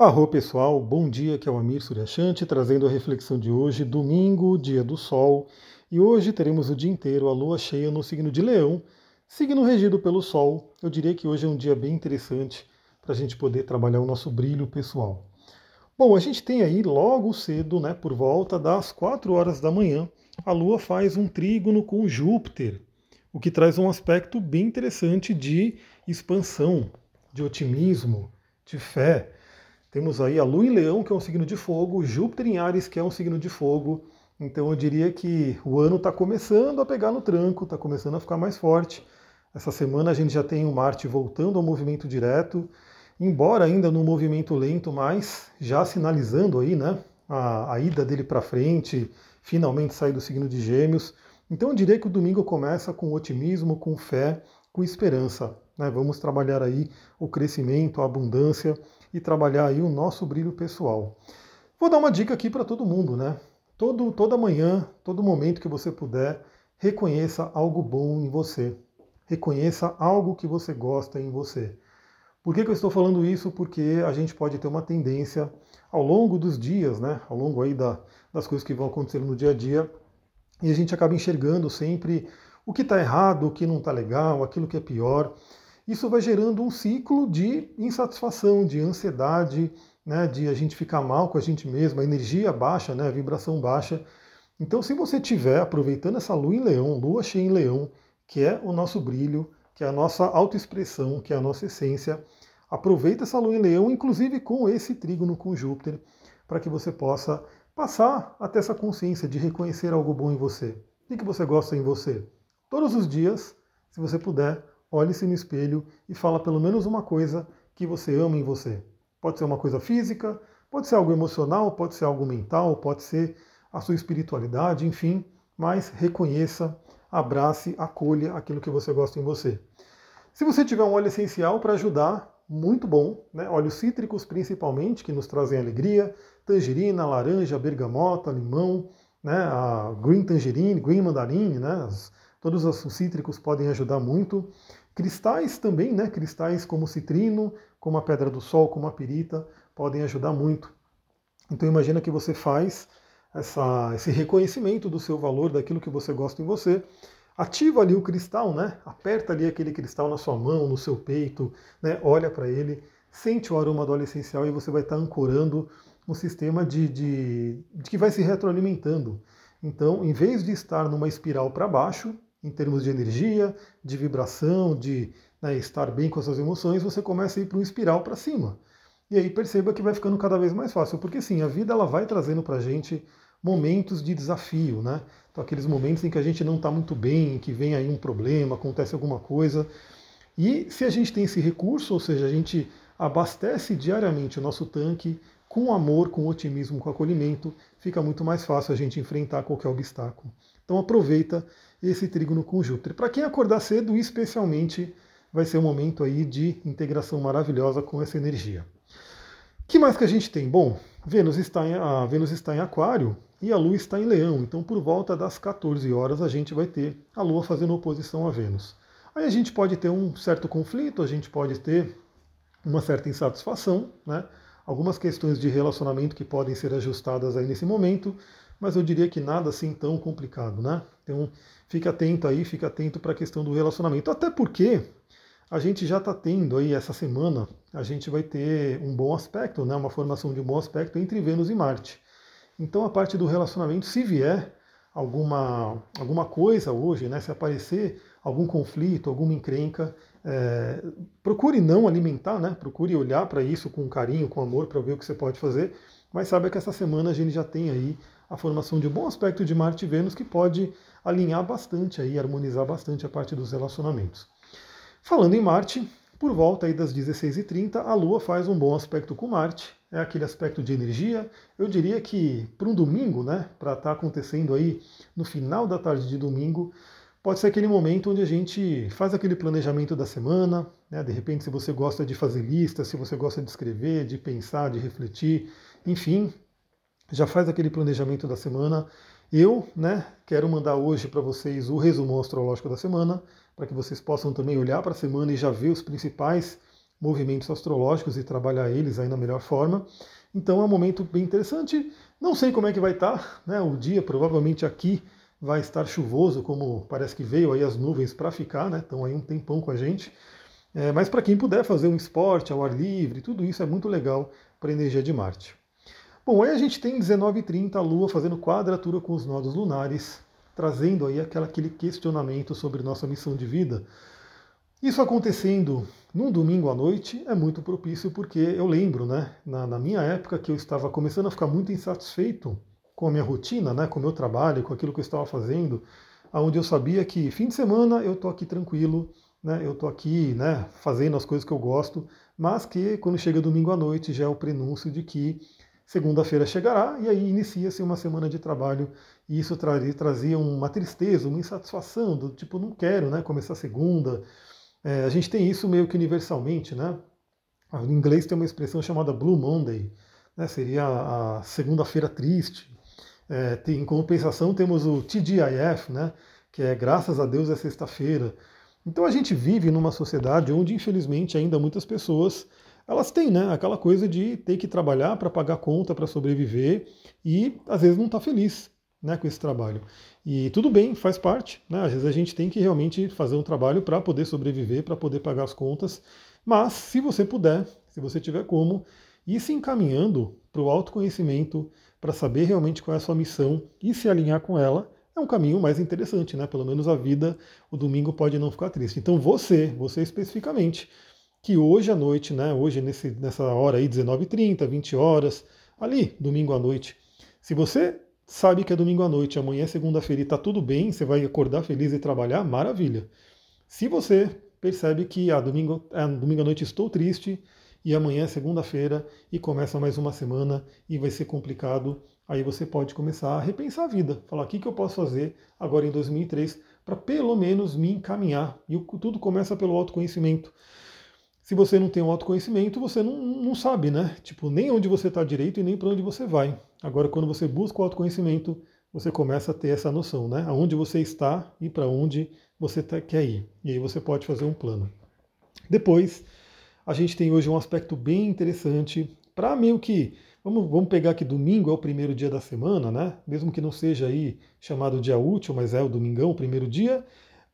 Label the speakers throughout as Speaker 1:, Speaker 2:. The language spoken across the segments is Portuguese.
Speaker 1: Arro pessoal, bom dia, que é o Amir Suryashanti, trazendo a reflexão de hoje, domingo, dia do sol, e hoje teremos o dia inteiro a lua cheia no signo de Leão, signo regido pelo Sol. Eu diria que hoje é um dia bem interessante para a gente poder trabalhar o nosso brilho pessoal. Bom, a gente tem aí logo cedo, né, por volta das 4 horas da manhã, a Lua faz um trígono com Júpiter, o que traz um aspecto bem interessante de expansão, de otimismo, de fé. Temos aí a Lua em Leão, que é um signo de fogo, Júpiter em Ares, que é um signo de fogo. Então eu diria que o ano está começando a pegar no tranco, está começando a ficar mais forte. Essa semana a gente já tem o Marte voltando ao movimento direto, embora ainda no movimento lento, mas já sinalizando aí, né, a, a ida dele para frente, finalmente sair do signo de Gêmeos. Então eu diria que o domingo começa com otimismo, com fé, com esperança. Né? Vamos trabalhar aí o crescimento, a abundância e trabalhar aí o nosso brilho pessoal. Vou dar uma dica aqui para todo mundo, né? Todo, toda manhã, todo momento que você puder, reconheça algo bom em você. Reconheça algo que você gosta em você. Por que, que eu estou falando isso? Porque a gente pode ter uma tendência ao longo dos dias, né? Ao longo aí da, das coisas que vão acontecendo no dia a dia, e a gente acaba enxergando sempre o que está errado, o que não está legal, aquilo que é pior. Isso vai gerando um ciclo de insatisfação, de ansiedade, né, de a gente ficar mal com a gente mesmo, a energia baixa, né, a vibração baixa. Então, se você estiver aproveitando essa lua em leão, lua cheia em leão, que é o nosso brilho, que é a nossa autoexpressão, que é a nossa essência, aproveita essa lua em leão, inclusive com esse trígono com Júpiter, para que você possa passar até essa consciência de reconhecer algo bom em você. O que você gosta em você? Todos os dias, se você puder, olhe-se no espelho e fala pelo menos uma coisa que você ama em você. Pode ser uma coisa física, pode ser algo emocional, pode ser algo mental, pode ser a sua espiritualidade, enfim, mas reconheça, abrace, acolha aquilo que você gosta em você. Se você tiver um óleo essencial para ajudar, muito bom, né? óleos cítricos principalmente, que nos trazem alegria, tangerina, laranja, bergamota, limão, né? a green tangerine, green mandarine, né? As, todos os cítricos podem ajudar muito. Cristais também, né? cristais como citrino, como a pedra do sol, como a pirita, podem ajudar muito. Então imagina que você faz essa, esse reconhecimento do seu valor, daquilo que você gosta em você, ativa ali o cristal, né? Aperta ali aquele cristal na sua mão, no seu peito, né? Olha para ele, sente o aroma do óleo essencial e você vai estar ancorando um sistema de, de, de que vai se retroalimentando. Então, em vez de estar numa espiral para baixo, em termos de energia, de vibração, de né, estar bem com as suas emoções, você começa a ir para um espiral para cima. E aí perceba que vai ficando cada vez mais fácil, porque sim, a vida ela vai trazendo para a gente momentos de desafio, né? Então, aqueles momentos em que a gente não está muito bem, em que vem aí um problema, acontece alguma coisa. E se a gente tem esse recurso, ou seja, a gente abastece diariamente o nosso tanque com amor, com otimismo, com acolhimento, fica muito mais fácil a gente enfrentar qualquer obstáculo. Então aproveita esse trígono com Júpiter. Para quem acordar cedo, especialmente, vai ser um momento aí de integração maravilhosa com essa energia. Que mais que a gente tem? Bom, Vênus está em, a Vênus está em Aquário e a Lua está em Leão. Então, por volta das 14 horas, a gente vai ter a Lua fazendo oposição a Vênus. Aí a gente pode ter um certo conflito, a gente pode ter uma certa insatisfação, né? algumas questões de relacionamento que podem ser ajustadas aí nesse momento, mas eu diria que nada assim tão complicado, né? Então, fique atento aí, fique atento para a questão do relacionamento. Até porque a gente já está tendo aí essa semana, a gente vai ter um bom aspecto, né? uma formação de um bom aspecto entre Vênus e Marte. Então a parte do relacionamento, se vier alguma, alguma coisa hoje, né, se aparecer algum conflito, alguma encrenca, é, procure não alimentar, né, procure olhar para isso com carinho, com amor, para ver o que você pode fazer, mas saiba que essa semana a gente já tem aí a formação de um bom aspecto de Marte e Vênus que pode alinhar bastante aí, harmonizar bastante a parte dos relacionamentos. Falando em Marte, por volta aí das 16h30, a Lua faz um bom aspecto com Marte, é aquele aspecto de energia. Eu diria que para um domingo, né, para estar tá acontecendo aí no final da tarde de domingo, pode ser aquele momento onde a gente faz aquele planejamento da semana, né, de repente se você gosta de fazer listas, se você gosta de escrever, de pensar, de refletir, enfim, já faz aquele planejamento da semana. Eu, né, quero mandar hoje para vocês o resumo astrológico da semana, para que vocês possam também olhar para a semana e já ver os principais movimentos astrológicos e trabalhar eles aí na melhor forma. Então é um momento bem interessante. Não sei como é que vai estar, né? O dia provavelmente aqui vai estar chuvoso, como parece que veio aí as nuvens para ficar, né? Estão aí um tempão com a gente. É, mas para quem puder fazer um esporte ao ar livre, tudo isso é muito legal para a energia de Marte. Bom, aí a gente tem 19h30 a Lua fazendo quadratura com os nodos lunares, trazendo aí aquela, aquele questionamento sobre nossa missão de vida. Isso acontecendo num domingo à noite é muito propício porque eu lembro, né, na, na, minha época que eu estava começando a ficar muito insatisfeito com a minha rotina, né, com o meu trabalho, com aquilo que eu estava fazendo, aonde eu sabia que fim de semana eu tô aqui tranquilo, né, eu tô aqui, né, fazendo as coisas que eu gosto, mas que quando chega domingo à noite já é o prenúncio de que segunda-feira chegará e aí inicia-se uma semana de trabalho e isso trazia, trazia uma tristeza, uma insatisfação do tipo não quero, né, começar segunda, é, a gente tem isso meio que universalmente, né? Em inglês tem uma expressão chamada Blue Monday, né? seria a segunda-feira triste. É, em compensação temos o TGIF, né? que é graças a Deus é sexta-feira. Então a gente vive numa sociedade onde infelizmente ainda muitas pessoas elas têm né, aquela coisa de ter que trabalhar para pagar conta, para sobreviver e às vezes não está feliz né, com esse trabalho. E tudo bem, faz parte. Né? Às vezes a gente tem que realmente fazer um trabalho para poder sobreviver, para poder pagar as contas. Mas se você puder, se você tiver como, ir se encaminhando para o autoconhecimento, para saber realmente qual é a sua missão e se alinhar com ela, é um caminho mais interessante, né? Pelo menos a vida, o domingo pode não ficar triste. Então você, você especificamente, que hoje à noite, né? Hoje nesse, nessa hora aí, 19h30, 20 horas, ali, domingo à noite, se você sabe que é domingo à noite, amanhã é segunda-feira e está tudo bem, você vai acordar feliz e trabalhar, maravilha. Se você percebe que ah, domingo, ah, domingo à noite estou triste e amanhã é segunda-feira e começa mais uma semana e vai ser complicado, aí você pode começar a repensar a vida, falar o que, que eu posso fazer agora em 2003 para pelo menos me encaminhar. E tudo começa pelo autoconhecimento. Se você não tem um autoconhecimento, você não, não sabe, né? Tipo, nem onde você está direito e nem para onde você vai. Agora, quando você busca o autoconhecimento, você começa a ter essa noção, né? Aonde você está e para onde você quer ir. E aí você pode fazer um plano. Depois, a gente tem hoje um aspecto bem interessante para meio que. Vamos, vamos pegar que domingo é o primeiro dia da semana, né? Mesmo que não seja aí chamado dia útil, mas é o domingão, o primeiro dia.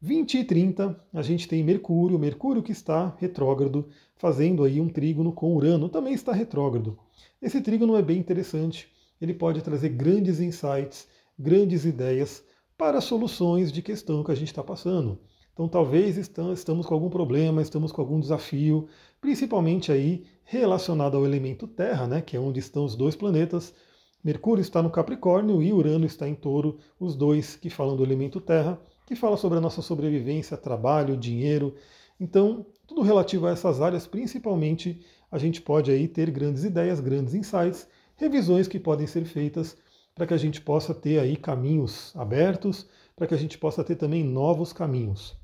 Speaker 1: 20 e 30, a gente tem Mercúrio, Mercúrio que está retrógrado, fazendo aí um trígono com Urano, também está retrógrado. Esse trígono é bem interessante, ele pode trazer grandes insights, grandes ideias para soluções de questão que a gente está passando. Então talvez estamos com algum problema, estamos com algum desafio, principalmente aí relacionado ao elemento Terra, né, que é onde estão os dois planetas. Mercúrio está no Capricórnio e Urano está em Touro, os dois que falam do elemento Terra que fala sobre a nossa sobrevivência, trabalho, dinheiro. Então, tudo relativo a essas áreas, principalmente, a gente pode aí ter grandes ideias, grandes insights, revisões que podem ser feitas para que a gente possa ter aí caminhos abertos, para que a gente possa ter também novos caminhos.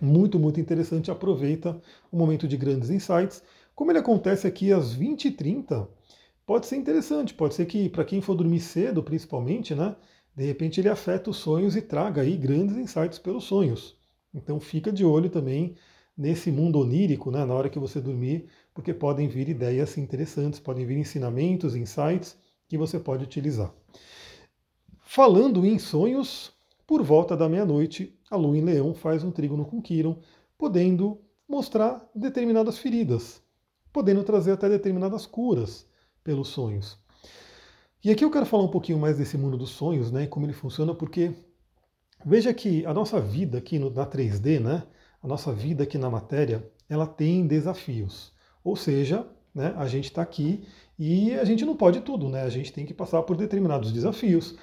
Speaker 1: Muito, muito interessante. Aproveita o momento de grandes insights. Como ele acontece aqui às 20h30, pode ser interessante. Pode ser que, para quem for dormir cedo, principalmente, né? de repente ele afeta os sonhos e traga aí grandes insights pelos sonhos. Então fica de olho também nesse mundo onírico, né, na hora que você dormir, porque podem vir ideias interessantes, podem vir ensinamentos, insights que você pode utilizar. Falando em sonhos, por volta da meia-noite, a lua em leão faz um trígono com Quiron, podendo mostrar determinadas feridas, podendo trazer até determinadas curas pelos sonhos. E aqui eu quero falar um pouquinho mais desse mundo dos sonhos, né, como ele funciona, porque veja que a nossa vida aqui no, na 3D, né, a nossa vida aqui na matéria, ela tem desafios. Ou seja, né, a gente está aqui e a gente não pode tudo, né? A gente tem que passar por determinados desafios,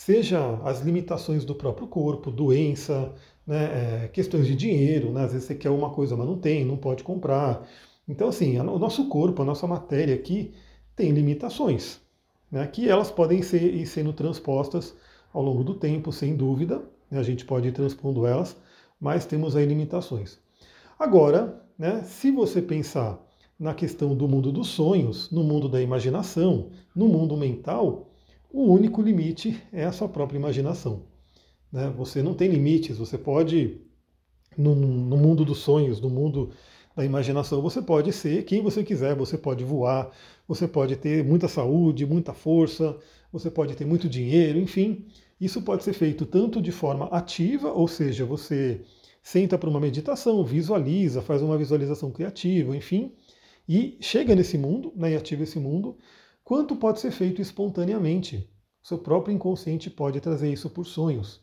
Speaker 1: seja as limitações do próprio corpo, doença, né, é, questões de dinheiro, né? Às vezes você quer uma coisa, mas não tem, não pode comprar. Então, assim, o nosso corpo, a nossa matéria aqui tem limitações né, que elas podem ser ir sendo transpostas ao longo do tempo, sem dúvida, né, a gente pode ir transpondo elas, mas temos aí limitações. Agora, né, se você pensar na questão do mundo dos sonhos, no mundo da imaginação, no mundo mental, o único limite é a sua própria imaginação. Né? Você não tem limites, você pode, no, no mundo dos sonhos, no mundo da imaginação, você pode ser quem você quiser, você pode voar, você pode ter muita saúde, muita força, você pode ter muito dinheiro, enfim. Isso pode ser feito tanto de forma ativa, ou seja, você senta para uma meditação, visualiza, faz uma visualização criativa, enfim, e chega nesse mundo, né, e ativa esse mundo, quanto pode ser feito espontaneamente. O seu próprio inconsciente pode trazer isso por sonhos.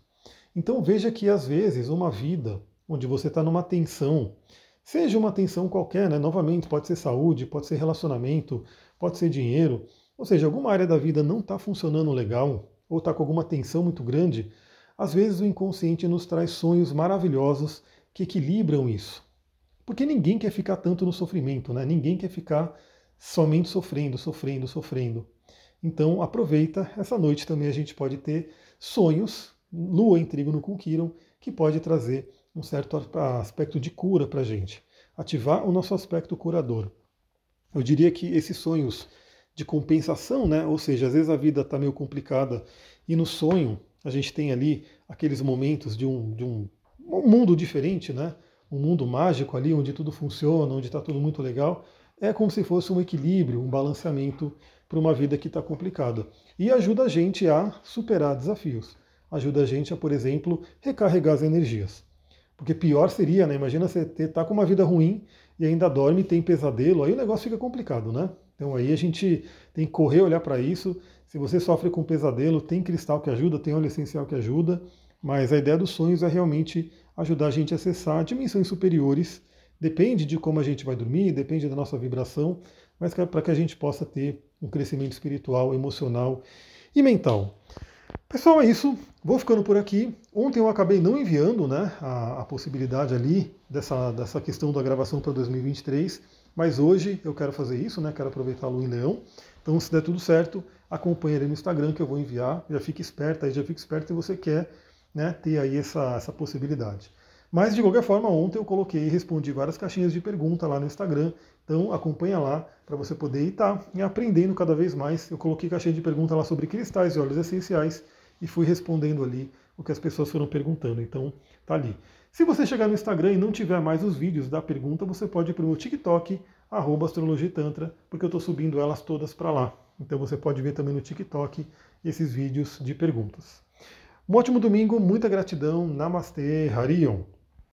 Speaker 1: Então veja que às vezes uma vida onde você está numa tensão, seja uma tensão qualquer, né? novamente, pode ser saúde, pode ser relacionamento, pode ser dinheiro, ou seja, alguma área da vida não está funcionando legal, ou está com alguma tensão muito grande, às vezes o inconsciente nos traz sonhos maravilhosos que equilibram isso. Porque ninguém quer ficar tanto no sofrimento, né? Ninguém quer ficar somente sofrendo, sofrendo, sofrendo. Então aproveita, essa noite também a gente pode ter sonhos, lua em trígono com Quiron, que pode trazer um certo aspecto de cura para a gente, ativar o nosso aspecto curador. Eu diria que esses sonhos de compensação, né? ou seja, às vezes a vida está meio complicada e no sonho a gente tem ali aqueles momentos de um, de um, um mundo diferente, né? um mundo mágico ali onde tudo funciona, onde está tudo muito legal. É como se fosse um equilíbrio, um balanceamento para uma vida que está complicada. E ajuda a gente a superar desafios. Ajuda a gente a, por exemplo, recarregar as energias. Porque pior seria, né? Imagina você estar tá com uma vida ruim e ainda dorme tem pesadelo, aí o negócio fica complicado, né? Então aí a gente tem que correr olhar para isso. Se você sofre com pesadelo, tem cristal que ajuda, tem óleo essencial que ajuda, mas a ideia dos sonhos é realmente ajudar a gente a acessar dimensões superiores. Depende de como a gente vai dormir, depende da nossa vibração, mas para que a gente possa ter um crescimento espiritual, emocional e mental. Pessoal, é isso. Vou ficando por aqui. Ontem eu acabei não enviando né, a, a possibilidade ali dessa, dessa questão da gravação para 2023. Mas hoje eu quero fazer isso, né? Quero aproveitar a lua em leão. Então, se der tudo certo, acompanhe ali no Instagram que eu vou enviar. Já fique esperto aí, já fique esperto se você quer né, ter aí essa, essa possibilidade. Mas, de qualquer forma, ontem eu coloquei e respondi várias caixinhas de pergunta lá no Instagram. Então, acompanha lá para você poder estar tá, aprendendo cada vez mais. Eu coloquei caixinha de pergunta lá sobre cristais e óleos essenciais e fui respondendo ali o que as pessoas foram perguntando. Então, tá ali. Se você chegar no Instagram e não tiver mais os vídeos da pergunta, você pode ir para o meu TikTok, arroba astrologitantra, porque eu estou subindo elas todas para lá. Então você pode ver também no TikTok esses vídeos de perguntas. Um ótimo domingo, muita gratidão. Namastê, Harion.